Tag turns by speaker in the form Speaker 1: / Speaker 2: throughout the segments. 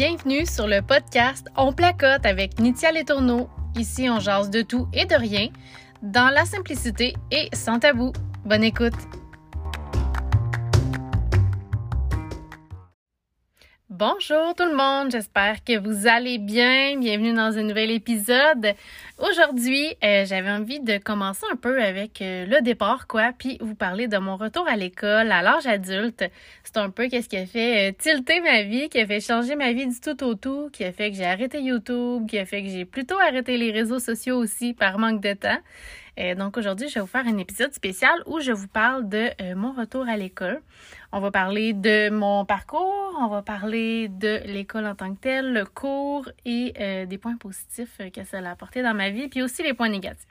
Speaker 1: Bienvenue sur le podcast On placote avec Nitia Letourneau. Ici, on jase de tout et de rien, dans la simplicité et sans tabou. Bonne écoute! Bonjour tout le monde, j'espère que vous allez bien. Bienvenue dans un nouvel épisode. Aujourd'hui, euh, j'avais envie de commencer un peu avec euh, le départ, quoi, puis vous parler de mon retour à l'école à l'âge adulte. C'est un peu qu'est-ce qui a fait euh, tilter ma vie, qui a fait changer ma vie du tout au tout, qui a fait que j'ai arrêté YouTube, qui a fait que j'ai plutôt arrêté les réseaux sociaux aussi par manque de temps. Donc aujourd'hui, je vais vous faire un épisode spécial où je vous parle de mon retour à l'école. On va parler de mon parcours, on va parler de l'école en tant que telle, le cours et euh, des points positifs que ça a apporté dans ma vie, puis aussi les points négatifs.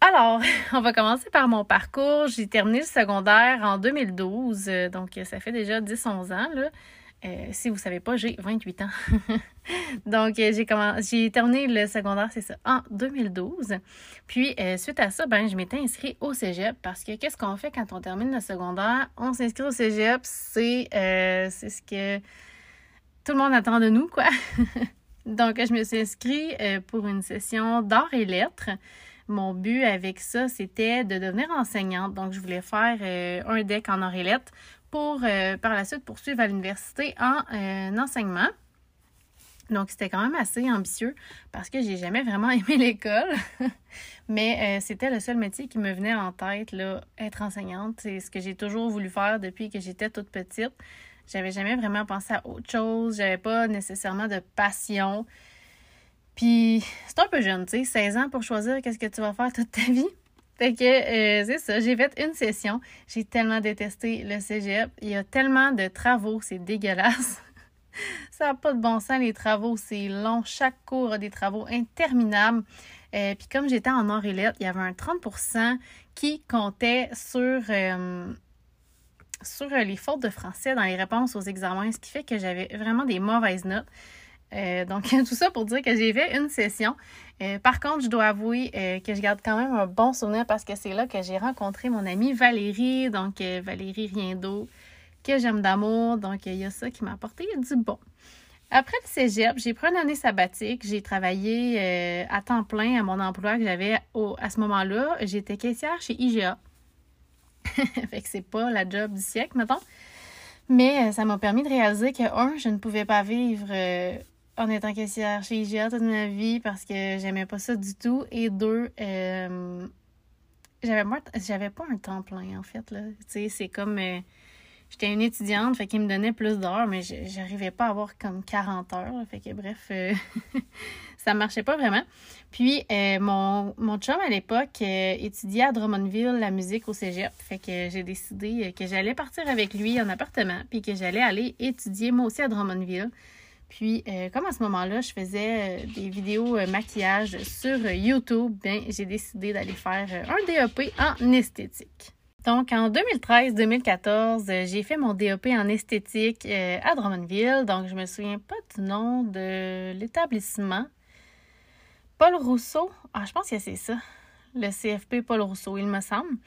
Speaker 1: Alors, on va commencer par mon parcours. J'ai terminé le secondaire en 2012, donc ça fait déjà 10-11 ans. Là. Euh, si vous ne savez pas, j'ai 28 ans. Donc, euh, j'ai j'ai terminé le secondaire, c'est ça, en 2012. Puis, euh, suite à ça, ben, je m'étais inscrite au cégep parce que qu'est-ce qu'on fait quand on termine le secondaire? On s'inscrit au cégep, c'est ce que tout le monde attend de nous, quoi. Donc, je me suis inscrite pour une session d'art et lettres. Mon but avec ça, c'était de devenir enseignante. Donc, je voulais faire un deck en art et lettres pour euh, par la suite poursuivre à l'université en euh, enseignement. Donc, c'était quand même assez ambitieux parce que j'ai jamais vraiment aimé l'école. Mais euh, c'était le seul métier qui me venait en tête, là, être enseignante. C'est ce que j'ai toujours voulu faire depuis que j'étais toute petite. J'avais jamais vraiment pensé à autre chose. J'avais pas nécessairement de passion. Puis, c'est un peu jeune, tu sais, 16 ans pour choisir qu'est-ce que tu vas faire toute ta vie. Fait que euh, c'est ça, j'ai fait une session. J'ai tellement détesté le cégep. Il y a tellement de travaux, c'est dégueulasse. ça n'a pas de bon sens, les travaux, c'est long. Chaque cours a des travaux interminables. Euh, puis comme j'étais en or et il y avait un 30% qui comptait sur, euh, sur les fautes de français dans les réponses aux examens, ce qui fait que j'avais vraiment des mauvaises notes. Euh, donc, tout ça pour dire que j'ai fait une session. Euh, par contre, je dois avouer euh, que je garde quand même un bon souvenir parce que c'est là que j'ai rencontré mon amie Valérie, donc Valérie Riendo, que j'aime d'amour. Donc, il y a ça qui m'a apporté du bon. Après le cégep, j'ai pris une année sabbatique. J'ai travaillé à temps plein à mon emploi que j'avais à ce moment-là. J'étais caissière chez IGA. fait que c'est pas la job du siècle, mettons. Mais ça m'a permis de réaliser que, un, je ne pouvais pas vivre en étant caissière chez IGA toute ma vie parce que j'aimais pas ça du tout. Et deux, euh, j'avais j'avais pas un temps plein en fait. C'est comme euh, j'étais une étudiante, fait qu'il me donnait plus d'heures, mais j'arrivais pas à avoir comme 40 heures. fait que bref, euh, ça marchait pas vraiment. Puis mon, mon chum à l'époque étudiait à Drummondville la musique au Cégep. Fait que j'ai décidé que j'allais partir avec lui en appartement, puis que j'allais aller étudier moi aussi à Drummondville. Puis, euh, comme à ce moment-là, je faisais euh, des vidéos euh, maquillage sur YouTube, bien, j'ai décidé d'aller faire un DEP en esthétique. Donc, en 2013-2014, j'ai fait mon DEP en esthétique à Drummondville. Donc, je me souviens pas du nom de l'établissement. Paul Rousseau. Ah, je pense que c'est ça. Le CFP Paul Rousseau, il me semble.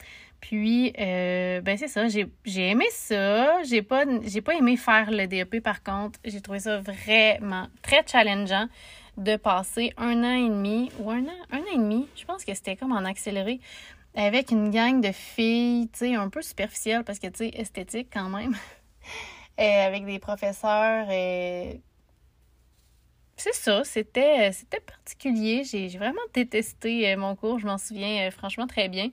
Speaker 1: Puis, euh, ben c'est ça, j'ai aimé ça. J'ai pas, pas aimé faire le DEP par contre. J'ai trouvé ça vraiment très challengeant de passer un an et demi, ou un an, un an et demi, je pense que c'était comme en accéléré, avec une gang de filles, tu sais, un peu superficielles parce que, tu sais, esthétique quand même. et avec des professeurs. C'est ça, c'était particulier. J'ai vraiment détesté euh, mon cours, je m'en souviens euh, franchement très bien.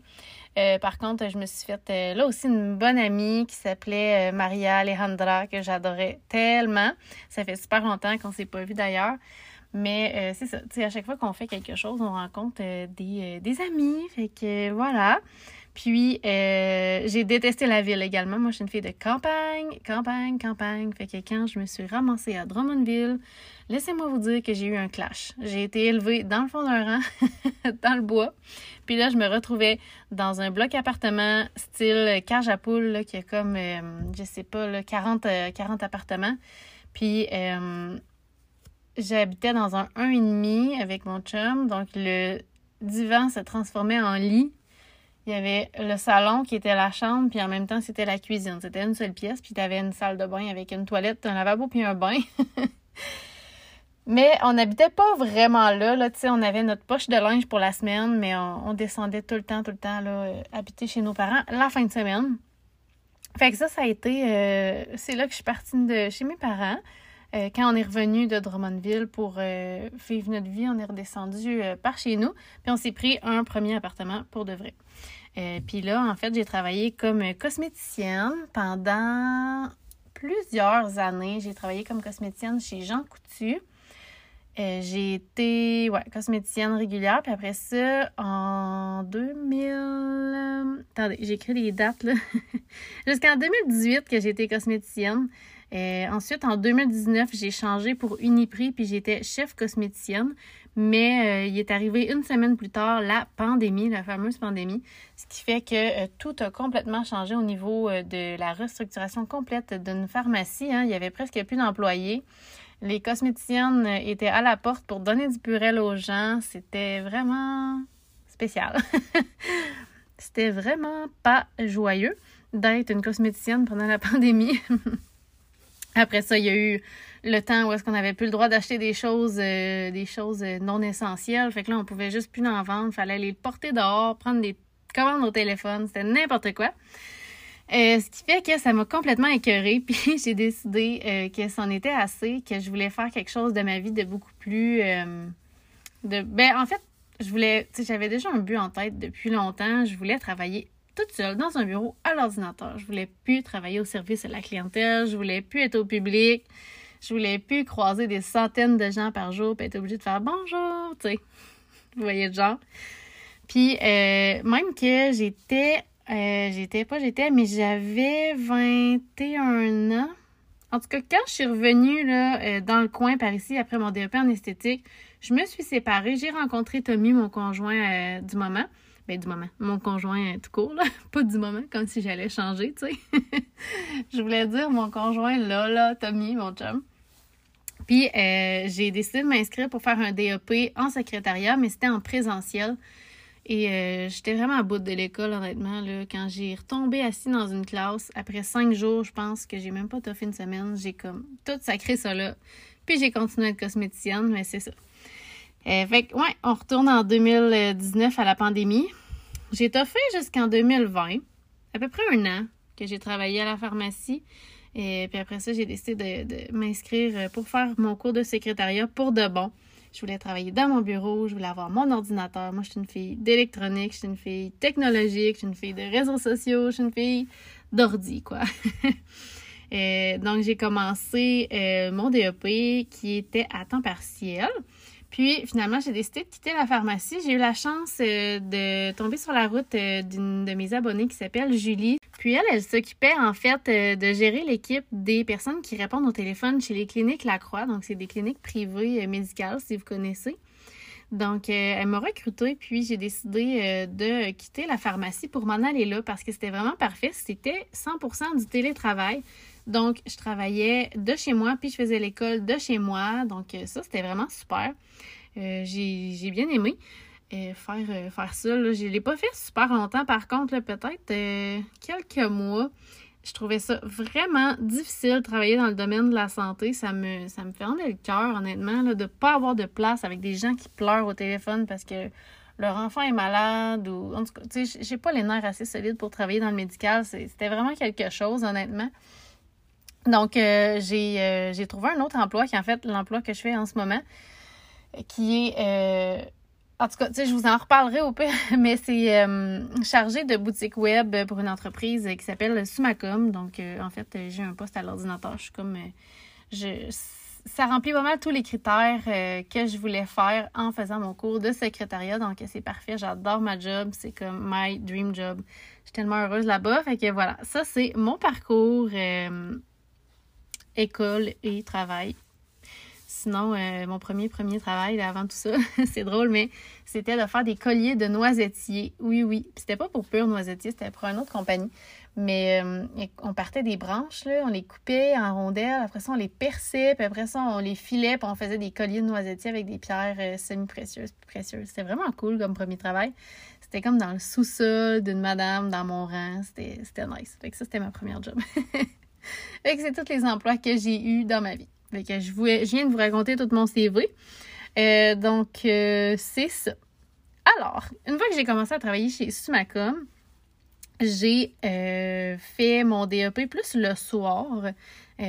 Speaker 1: Euh, par contre, je me suis fait euh, là aussi une bonne amie qui s'appelait euh, Maria Alejandra, que j'adorais tellement. Ça fait super longtemps qu'on s'est pas vu d'ailleurs. Mais c'est ça, tu à chaque fois qu'on fait quelque chose, on rencontre des, des amis. Fait que voilà. Puis, euh, j'ai détesté la ville également. Moi, je suis une fille de campagne, campagne, campagne. Fait que quand je me suis ramassée à Drummondville, laissez-moi vous dire que j'ai eu un clash. J'ai été élevée dans le fond d'un rang, dans le bois. Puis là, je me retrouvais dans un bloc appartement style cage à poule, qui a comme, euh, je sais pas, là, 40, 40 euh, appartements. Puis, j'habitais dans un 1,5 avec mon chum. Donc, le divan se transformait en lit Il y avait le salon qui était la chambre, puis en même temps, c'était la cuisine. C'était une seule pièce, puis tu avais une salle de bain avec une toilette, un lavabo, puis un bain. mais on n'habitait pas vraiment là. là on avait notre poche de linge pour la semaine, mais on, descendait tout le temps, tout le temps, là, euh, habiter chez nos parents la fin de semaine. Fait que ça, ça a été. Euh, c'est là que je suis partie de chez mes parents. Euh, quand on est revenu de Drummondville pour vivre notre vie, on est redescendu par chez nous. Puis on s'est pris un premier appartement pour de vrai. Puis là, en fait, j'ai travaillé comme cosméticienne pendant plusieurs années. J'ai travaillé comme cosméticienne chez Jean Coutu. j'ai été ouais, cosméticienne régulière. Puis après ça, en 2000... Attendez, j'ai écrit les dates, là. Jusqu'en 2018 que j'ai été cosméticienne. Euh, ensuite, en 2019, j'ai changé pour Uniprix, puis j'étais chef cosméticienne. Mais euh, il est arrivé une semaine plus tard la pandémie, la fameuse pandémie, ce qui fait que euh, tout a complètement changé au niveau de la restructuration complète d'une pharmacie. Hein. Il y avait presque plus d'employés. Les cosméticiennes étaient à la porte pour donner du purel aux gens. C'était vraiment spécial. C'était vraiment pas joyeux d'être une cosméticienne pendant la pandémie. Après ça, il y a eu le temps où est-ce qu'on n'avait plus le droit d'acheter des choses euh, des choses euh, non essentielles. Fait que là, on pouvait juste plus en vendre. Fallait les porter dehors, prendre des commandes au téléphone. C'était n'importe quoi. Euh, ce qui fait que ça m'a complètement écœurée. Puis j'ai décidé que c'en était assez, que je voulais faire quelque chose de ma vie de beaucoup plus... de Ben, en fait, je voulais... J'avais déjà un but en tête depuis longtemps. Je voulais travailler seule dans un bureau à l'ordinateur. Je voulais plus travailler au service de la clientèle, je voulais plus être au public, je voulais plus croiser des centaines de gens par jour et être obligée de faire bonjour, tu sais. Vous voyez le genre. Puis euh, même que j'étais euh, j'étais pas j'étais mais j'avais 21 ans. En tout cas, quand je suis revenue là, euh, dans le coin par ici après mon DEP en esthétique, je me suis séparée. J'ai rencontré Tommy, mon conjoint du moment. Ben, du moment. Mon conjoint tout court, là. Pas du moment, comme si j'allais changer, tu sais. je voulais dire mon conjoint là, là, Tommy, mon chum. Puis euh, j'ai décidé de m'inscrire pour faire un DEP en secrétariat, mais c'était en présentiel. Et euh, j'étais vraiment à bout de l'école, honnêtement. Là, quand j'ai retombé assis dans une classe, après cinq jours, je pense que j'ai même pas toffé une semaine, j'ai comme tout sacré ça là. Puis j'ai continué à être cosméticienne, mais c'est ça. Euh, fait que, ouais, on retourne en 2019 à la pandémie. J'ai toffé jusqu'en 2020, à peu près un an que j'ai travaillé à la pharmacie. Et puis après ça, j'ai décidé de, m'inscrire pour faire mon cours de secrétariat pour de bon. Je voulais travailler dans mon bureau, je voulais avoir mon ordinateur. Moi, je suis une fille d'électronique, je suis une fille technologique, je suis une fille de réseaux sociaux, je suis une fille d'ordi, quoi. et donc, j'ai commencé euh, mon DEP qui était à temps partiel. Puis finalement, j'ai décidé de quitter la pharmacie. J'ai eu la chance euh, de tomber sur la route euh, d'une de mes abonnées qui s'appelle Julie. Puis elle, elle s'occupait en fait euh, de gérer l'équipe des personnes qui répondent au téléphone chez les cliniques Lacroix. Donc, c'est des cliniques privées médicales, si vous connaissez. Donc, elle m'a recrutée, puis j'ai décidé de quitter la pharmacie pour m'en aller là parce que c'était vraiment parfait. C'était 100% du télétravail. Donc, je travaillais de chez moi, puis je faisais l'école de chez moi. Donc, euh, ça, c'était vraiment super. Euh, j'ai bien aimé euh, faire, faire ça. Je ne l'ai pas fait super longtemps, par contre, peut-être quelques mois. Je trouvais ça vraiment difficile de travailler dans le domaine de la santé. Ça me, ça me le cœur, honnêtement, de ne pas avoir de place avec des gens qui pleurent au téléphone parce que leur enfant est malade ou en tout cas, tu sais, j'ai pas les nerfs assez solides pour travailler dans le médical. C'était vraiment quelque chose, honnêtement. Donc, euh, euh, j'ai trouvé un autre emploi qui est en fait l'emploi que je fais en ce moment, qui est... Euh, en tout cas, tu sais, je vous en reparlerai au pire, mais c'est chargé de boutique web pour une entreprise qui s'appelle Sumacom. Donc, en fait, j'ai un poste à l'ordinateur. Je suis comme... je, ça remplit pas mal tous les critères que je voulais faire en faisant mon cours de secrétariat. Donc, c'est parfait. J'adore ma job. C'est comme my dream job. Je suis tellement heureuse là-bas. Fait que voilà, ça, c'est mon parcours école et travail. Sinon, euh, mon premier travail avant tout ça, c'est drôle, mais c'était de faire des colliers de noisetiers. Oui, oui. C'était pas pour pur noisetier, c'était pour une autre compagnie. Mais euh, on partait des branches, on les coupait en rondelles, après ça on les perçait, puis après ça on les filait, puis on faisait des colliers de noisetiers avec des pierres euh, semi-précieuses, précieuses. C'était vraiment cool comme premier travail. c'était comme dans le sous-sol d'une madame dans mon rang. C'était nice. Fait que ça, c'était ma première job. fait que c'est tous les emplois que j'ai eus dans ma vie. Fait que je, je viens de vous raconter tout mon CV. Euh, donc, euh, c'est ça. Alors, une fois que j'ai commencé à travailler chez Sumacom, j'ai euh, fait mon DEP plus le soir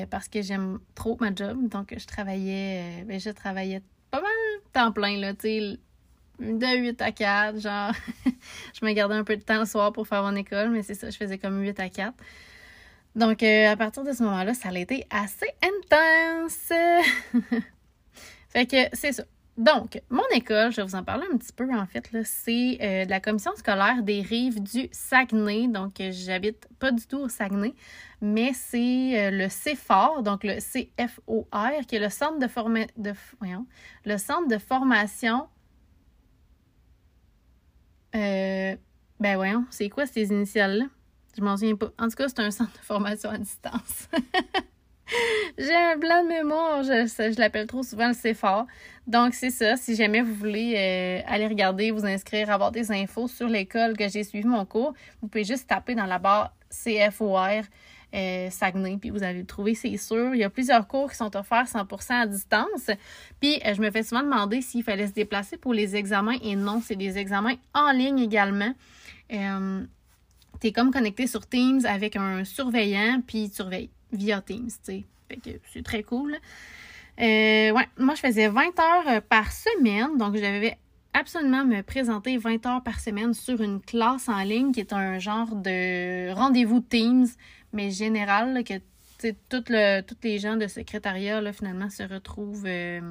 Speaker 1: parce que j'aime trop ma job. Donc, je travaillais, ben, je travaillais pas mal temps plein, là, tu de 8 à 4, genre, je me gardais un peu de temps le soir pour faire mon école, mais c'est ça, je faisais comme 8 à 4. Donc, à partir de ce moment-là, ça a été assez intense. fait que c'est ça. Donc, mon école, je vais vous en parler un petit peu en fait, c'est euh, de la commission scolaire des rives du Saguenay. Donc, euh, j'habite pas du tout au Saguenay, mais c'est euh, le CFOR, donc le CFOR, qui est le centre de, de, voyons, le centre de formation. ben voyons, c'est quoi ces initiales-là? Je m'en souviens pas. En tout cas, c'est un centre de formation à distance. J'ai un blanc de mémoire, je, je l'appelle trop souvent le CFOR. Donc, c'est ça. Si jamais vous voulez euh, aller regarder, vous inscrire, avoir des infos sur l'école que j'ai suivi mon cours, vous pouvez juste taper dans la barre CFOR euh, Saguenay, puis vous allez le trouver, c'est sûr. Il y a plusieurs cours qui sont offerts 100% à distance. Puis, euh, je me fais souvent demander s'il fallait se déplacer pour les examens, et non, c'est des examens en ligne également. Tu es comme connecté sur Teams avec un surveillant, puis tu surveilles via Teams, tu sais. C'est très cool. Euh, ouais, moi, je faisais 20 heures euh, par semaine, donc je devais absolument me présenter 20 heures par semaine sur une classe en ligne qui est un genre de rendez-vous Teams, mais général, que tout le, tous les gens de secrétariat, là, finalement, se retrouvent euh,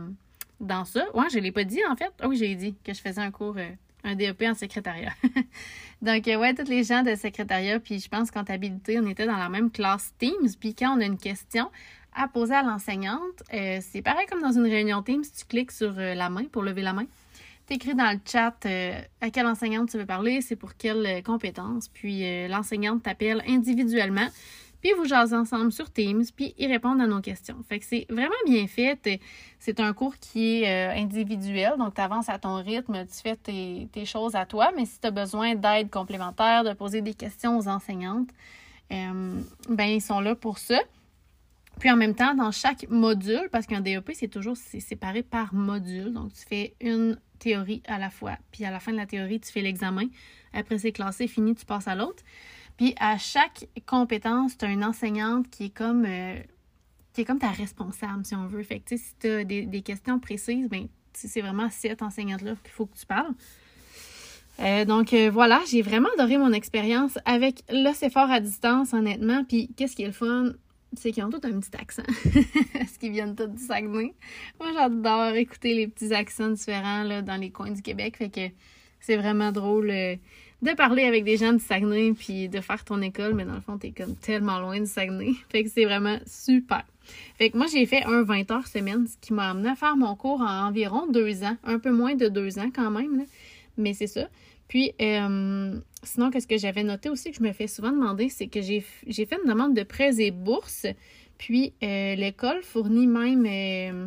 Speaker 1: dans ça. Ouais, je ne l'ai pas dit, en fait. Ah oui, j'ai dit que je faisais un cours, un DEP en secrétariat. Donc, ouais, tous les gens de secrétariat, puis je pense comptabilité, on était dans la même classe Teams, puis quand on a une question, à poser à l'enseignante. Euh, c'est pareil comme dans une réunion Teams, tu cliques sur euh, la main pour lever la main. Tu écris dans le chat euh, à quelle enseignante tu veux parler, c'est pour quelle compétence. Puis l'enseignante t'appelle individuellement. Puis vous jasez ensemble sur Teams, puis ils répondent à nos questions. Fait que c'est vraiment bien fait. C'est un cours qui est individuel, donc tu avances à ton rythme, tu fais tes, choses à toi, mais si tu as besoin d'aide complémentaire, de poser des questions aux enseignantes, ben ils sont là pour ça. Puis en même temps, dans chaque module, parce qu'un DEP, c'est toujours séparé par module. Donc, tu fais une théorie à la fois. Puis à la fin de la théorie, tu fais l'examen. Après, c'est classé, fini, tu passes à l'autre. Puis à chaque compétence, tu as une enseignante qui est comme euh, qui est comme ta responsable, si on veut. Fait que si tu as des, questions précises, ben c'est vraiment cette enseignante-là qu'il faut que tu parles. Euh, donc euh, voilà, j'ai vraiment adoré mon expérience avec le fort à distance, honnêtement. Puis qu'est-ce qui est le fun? c'est qu'ils ont tous un petit accent. Parce qu'ils viennent tous du Saguenay. Moi, j'adore écouter les petits accents différents là, dans les coins du Québec. Fait que c'est vraiment drôle de parler avec des gens du Saguenay puis de faire ton école. Mais dans le fond, t'es comme tellement loin du Saguenay. Fait que c'est vraiment super. Fait que moi, j'ai fait un 20 heures semaine, ce qui m'a amené à faire mon cours en environ deux ans. Un peu moins de deux ans quand même. Mais c'est ça. Puis, euh, sinon, qu'est-ce que j'avais noté aussi que je me fais souvent demander, c'est que j'ai fait une demande de prêts et bourses. Puis, euh, l'école fournit même euh,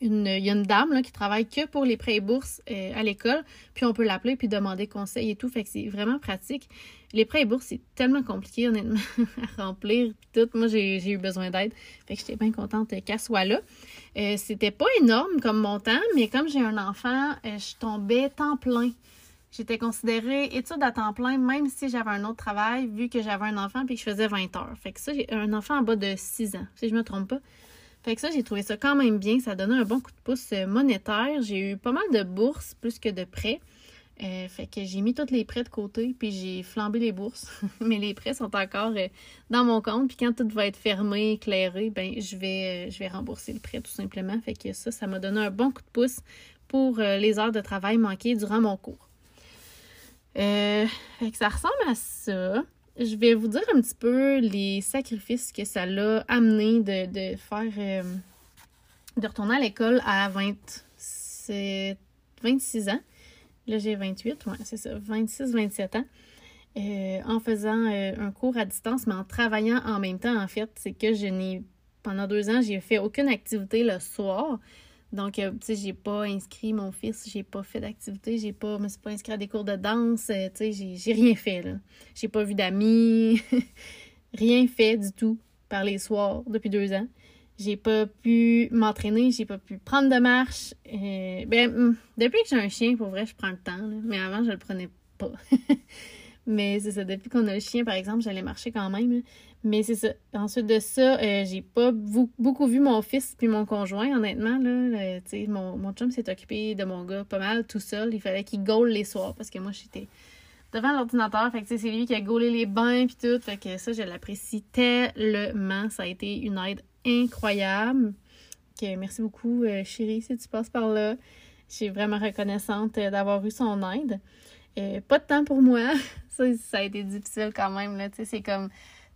Speaker 1: il y a une dame qui travaille que pour les prêts et bourses à l'école. Puis, on peut l'appeler puis demander conseil et tout. Fait que c'est vraiment pratique. Les prêts et bourses, c'est tellement compliqué, honnêtement, à remplir. Puis tout, moi, j'ai eu besoin d'aide. Fait que j'étais bien contente qu'elle soit là. C'était pas énorme comme montant, mais comme j'ai un enfant, je tombais temps plein. J'étais considérée étude à temps plein, même si j'avais un autre travail, vu que j'avais un enfant et que je faisais 20 heures. Fait que ça, j'ai un enfant en bas de 6 ans, si je me trompe pas. Fait que ça, j'ai trouvé ça quand même bien. Ça donnait un bon coup de pouce euh, monétaire. J'ai eu pas mal de bourses plus que de prêts. Euh, fait que j'ai mis tous les prêts de côté, puis j'ai flambé les bourses. Mais les prêts sont encore euh, dans mon compte. Puis quand tout va être fermé, éclairé, ben je vais, je vais rembourser le prêt tout simplement. Fait que ça, ça m'a donné un bon coup de pouce pour les heures de travail manquées durant mon cours. Euh, ça ressemble à ça. Je vais vous dire un petit peu les sacrifices que ça l'a amené de, faire. Euh, de retourner à l'école à 20, 26 ans. Là, j'ai 28, ouais, c'est ça, 26-27 ans. Euh, en faisant un cours à distance, mais en travaillant en même temps, en fait, c'est que je n'ai, pendant deux ans, j'ai fait aucune activité le soir. Donc, euh, tu sais, j'ai pas inscrit mon fils, j'ai pas fait d'activité, j'ai pas, me suis pas inscrit à des cours de danse, euh, tu sais, j'ai rien fait, là. J'ai pas vu d'amis, rien fait du tout par les soirs depuis deux ans. J'ai pas pu m'entraîner, j'ai pas pu prendre de marche. Euh, ben, hmm, depuis que j'ai un chien, pour vrai, je prends le temps, là. mais avant, je le prenais pas. mais c'est ça, depuis qu'on a le chien, par exemple, j'allais marcher quand même. Mais c'est ça. Ensuite de ça, euh, j'ai pas beaucoup vu mon fils puis mon conjoint, honnêtement. Là, euh, mon, mon chum s'est occupé de mon gars pas mal tout seul. Il fallait qu'il gaule les soirs parce que moi, j'étais devant l'ordinateur. Fait que c'est lui qui a gaulé les bains puis tout. Fait que ça, je l'apprécie tellement. Ça a été une aide incroyable. Merci beaucoup, euh, chérie, si tu passes par là. Je suis vraiment reconnaissante d'avoir eu son aide. Pas de temps pour moi. ça, ça a été difficile quand même. Là. C'est comme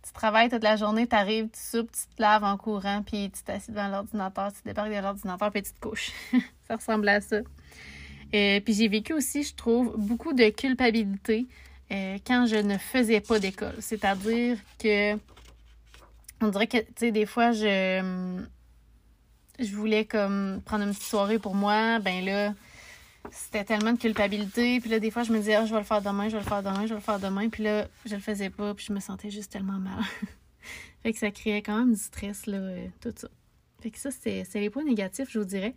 Speaker 1: tu travailles toute la journée, tu arrives, tu soupes, tu te laves en courant, puis tu t'assieds devant l'ordinateur, tu débarques de l'ordinateur, puis tu te couches. ça ressemble à ça. Euh, puis j'ai vécu aussi, je trouve, beaucoup de culpabilité euh, quand je ne faisais pas d'école. C'est-à-dire que, on dirait que, tu sais, des fois, je, je voulais comme prendre une petite soirée pour moi, ben là, c'était tellement de culpabilité. Puis là, des fois, je me disais, ah, je vais le faire demain, je vais le faire demain, je vais le faire demain. Puis là, je le faisais pas, puis je me sentais juste tellement mal. fait que ça créait quand même du stress, là, euh, tout ça. Fait que ça, c'est les points négatifs, je vous dirais.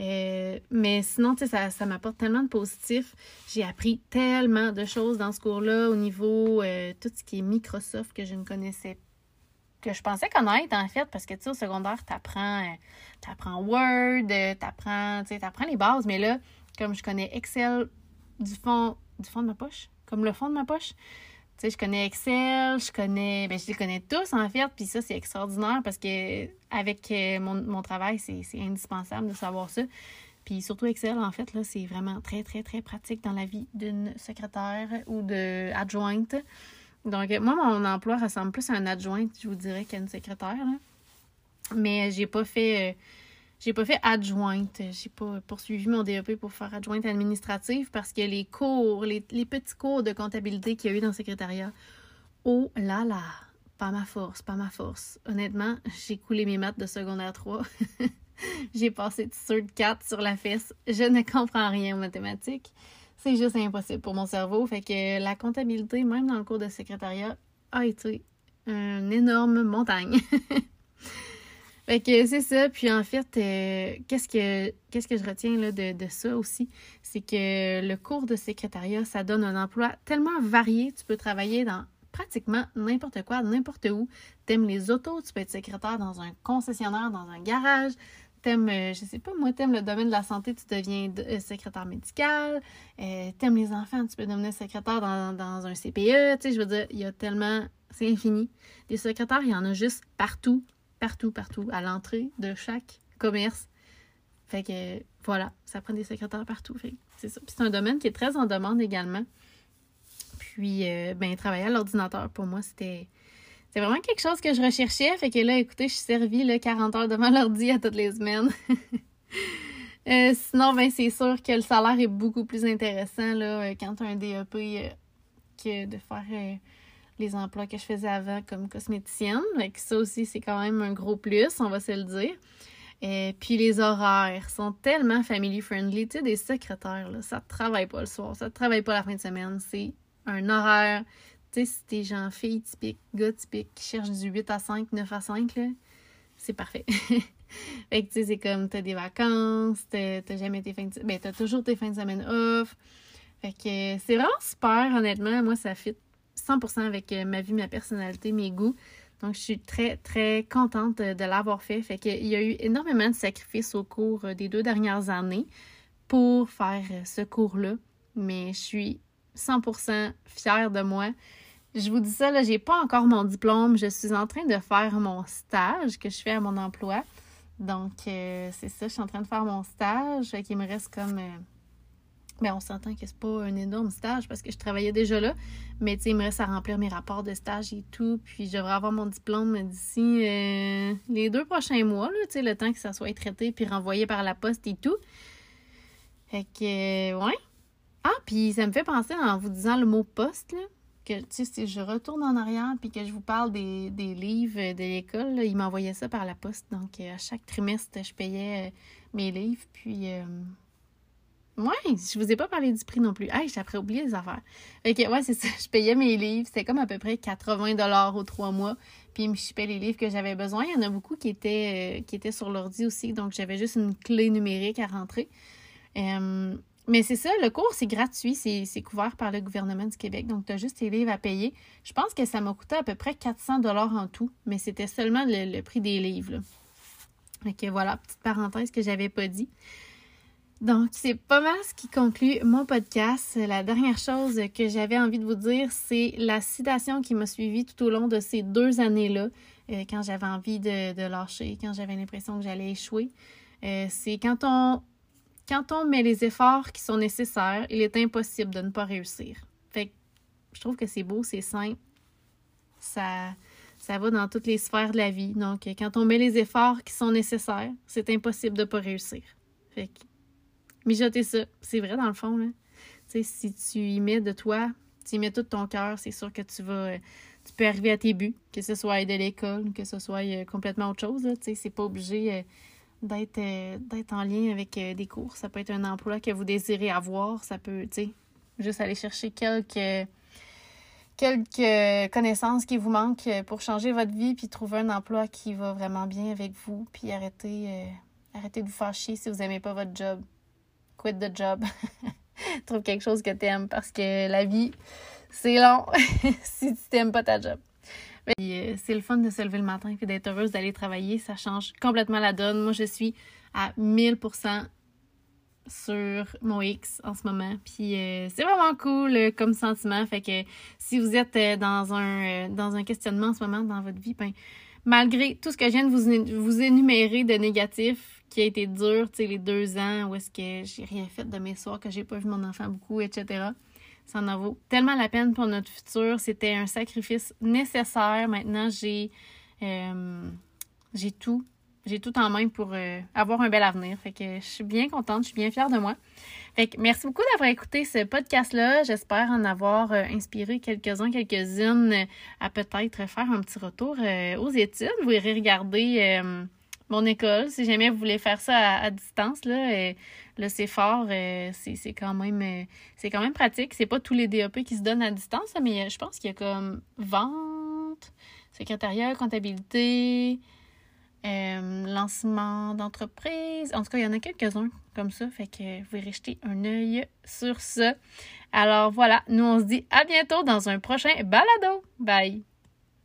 Speaker 1: Euh, mais sinon, tu sais, ça, ça m'apporte tellement de positifs. J'ai appris tellement de choses dans ce cours-là au niveau euh, tout ce qui est Microsoft que je ne connaissais pas que je pensais connaître, en fait, parce que, tu sais, au secondaire, tu apprends, Word, tu apprends, apprends les bases, mais là, comme je connais Excel du fond, du fond de ma poche, comme le fond de ma poche. Tu sais, je connais Excel, je connais, ben je les connais tous en fait, puis ça c'est extraordinaire parce que avec euh, mon, travail, c'est indispensable de savoir ça. Puis surtout Excel, en fait, là, c'est vraiment très, très, très pratique dans la vie d'une secrétaire ou de adjointe. Donc, moi, mon emploi ressemble plus à un adjointe, je vous dirais, qu'à une secrétaire. Mais j'ai pas fait. Euh, j'ai pas fait adjointe. J'ai pas poursuivi mon DEP pour faire adjointe administrative parce que les cours, les, petits cours de comptabilité qu'il y a eu dans le secrétariat, oh là là, pas ma force, pas ma force. Honnêtement, j'ai coulé mes maths de secondaire 3. j'ai passé sur 4 sur la fesse. Je ne comprends rien aux mathématiques. C'est juste impossible pour mon cerveau. Fait que la comptabilité, même dans le cours de secrétariat, a été une énorme montagne. Fait que c'est ça. Puis en fait, euh, qu'est-ce que qu'est-ce que je retiens là, de, de ça aussi? C'est que le cours de secrétariat, ça donne un emploi tellement varié. Tu peux travailler dans pratiquement n'importe quoi, n'importe où. T'aimes les autos, tu peux être secrétaire dans un concessionnaire, dans un garage. T'aimes, euh, je sais pas, moi, t'aimes le domaine de la santé, tu deviens euh, secrétaire médical. t'aimes les enfants, tu peux devenir secrétaire dans, dans un CPE. Tu sais, je veux dire, il y a tellement, c'est infini. Des secrétaires, il y en a juste partout partout, partout, à l'entrée de chaque commerce. Fait que voilà, ça prend des secrétaires partout. C'est ça. C'est un domaine qui est très en demande également. Puis, euh, ben, travailler à l'ordinateur, pour moi, c'était. C'est vraiment quelque chose que je recherchais. Fait que là, écoutez, je suis servie là, 40 heures devant l'ordi à toutes les semaines. Euh, sinon, ben, c'est sûr que le salaire est beaucoup plus intéressant là, euh, quand tu as un DEP que de faire les emplois que je faisais avant comme cosméticienne. Fait ça aussi, c'est quand même un gros plus, on va se le dire. Et puis les horaires sont tellement family friendly. Tu sais, des secrétaires, là, ça ne travaille pas le soir, ça ne travaille pas la fin de semaine. C'est un horaire. Tu sais, si t'es gens, filles typiques, gars typiques qui cherchent du 8 à 5, 9 à 5, là, c'est parfait. fait que tu sais, c'est comme t'as des vacances, t'as jamais tes fins de ben t'as toujours tes fins de semaine off. Fait que c'est vraiment super, honnêtement. Moi, ça fit 100% avec euh, ma vie, ma personnalité, mes goûts. Donc, je suis très, très contente de l'avoir fait. Fait qu'il y a eu énormément de sacrifices au cours euh, des deux dernières années pour faire euh, ce cours-là. Mais je suis 100% fière de moi. Je vous dis ça, là, j'ai pas encore mon diplôme. Je suis en train de faire mon stage que je fais à mon emploi. Donc, c'est ça, je suis en train de faire mon stage. Fait me reste comme mais on s'entend que c'est pas un énorme stage parce que je travaillais déjà là. Mais tu sais, il me reste à remplir mes rapports de stage et tout. Puis je devrais avoir mon diplôme d'ici euh, les deux prochains mois, là, tu sais, le temps que ça soit traité puis renvoyé par la poste et tout. Fait que, euh, ouais. Ah, puis ça me fait penser en vous disant le mot poste, là. que, tu sais, si je retourne en arrière puis que je vous parle des, livres de l'école, ils m'envoyaient ça par la poste. Donc, à chaque trimestre, je payais mes livres. Puis, Ouais, je vous ai pas parlé du prix non plus. Hey, j'ai oublié les affaires. Ok, ouais, c'est ça. Je payais mes livres. C'était comme à peu près 80 dollars aux trois mois. Puis, je me les livres que j'avais besoin. Il y en a beaucoup qui étaient, euh, qui étaient sur l'ordi aussi. Donc, j'avais juste une clé numérique à rentrer. Mais c'est ça, le cours, c'est gratuit. C'est couvert par le gouvernement du Québec. Donc, tu as juste tes livres à payer. Je pense que ça m'a coûté à peu près 400 dollars en tout. Mais c'était seulement le, prix des livres. Ok, voilà, petite parenthèse que j'avais pas dit. Donc, c'est pas mal ce qui conclut mon podcast. La dernière chose que j'avais envie de vous dire, c'est la citation qui m'a suivie tout au long de ces deux années-là, euh, quand j'avais envie de, lâcher, quand j'avais l'impression que j'allais échouer. Euh, c'est quand on, quand on met les efforts qui sont nécessaires, il est impossible de ne pas réussir. Fait que je trouve que c'est beau, c'est simple. Ça, ça va dans toutes les sphères de la vie. Donc, quand on met les efforts qui sont nécessaires, c'est impossible de ne pas réussir. Fait que mijoter ça. C'est vrai dans le fond. Là. si tu y mets de toi, tu y mets tout ton cœur, c'est sûr que tu vas. Tu peux arriver à tes buts, que ce soit de l'école, que ce soit euh, complètement autre chose. C'est pas obligé euh, d'être euh, en lien avec des cours. Ça peut être un emploi que vous désirez avoir. Ça peut, tu sais, juste aller chercher quelques quelques connaissances qui vous manquent pour changer votre vie puis trouver un emploi qui va vraiment bien avec vous puis arrêter arrêtez de vous faire chier si vous n'aimez pas votre job quit the job. Trouve quelque chose que tu aimes parce que la vie, c'est long si tu t'aimes pas ta job. Euh, c'est le fun de se lever le matin et d'être heureuse d'aller travailler. Ça change complètement la donne. Moi, je suis à 1000% sur mon X en ce moment. Puis euh, c'est vraiment cool euh, comme sentiment. Fait que si vous êtes dans, un, dans un questionnement en ce moment dans votre vie, ben, malgré tout ce que je viens de vous, vous énumérer de négatif, qui a été dur, tu sais, les deux ans où est-ce que j'ai rien fait de mes soirs, que j'ai pas vu mon enfant beaucoup, etc. Ça en vaut tellement la peine pour notre futur. C'était un sacrifice nécessaire. Maintenant, j'ai euh, tout. J'ai tout en main pour euh, avoir un bel avenir. Fait que je suis bien contente, je suis bien fière de moi. Fait que merci beaucoup d'avoir écouté ce podcast-là. J'espère en avoir euh, inspiré quelques-uns, quelques-unes à peut-être faire un petit retour aux études. Vous irez regarder mon école. Si jamais vous voulez faire ça à, distance, là, euh, là c'est fort. Euh, c'est quand même euh, c'est quand même pratique. C'est pas tous les DAP qui se donnent à distance, mais je pense qu'il y a comme vente, secrétariat, comptabilité, lancement d'entreprise. En tout cas, il y en a quelques-uns comme ça. Fait que vous pouvez jeter un œil sur ça. Alors voilà, nous on se dit à bientôt dans un prochain balado. Bye!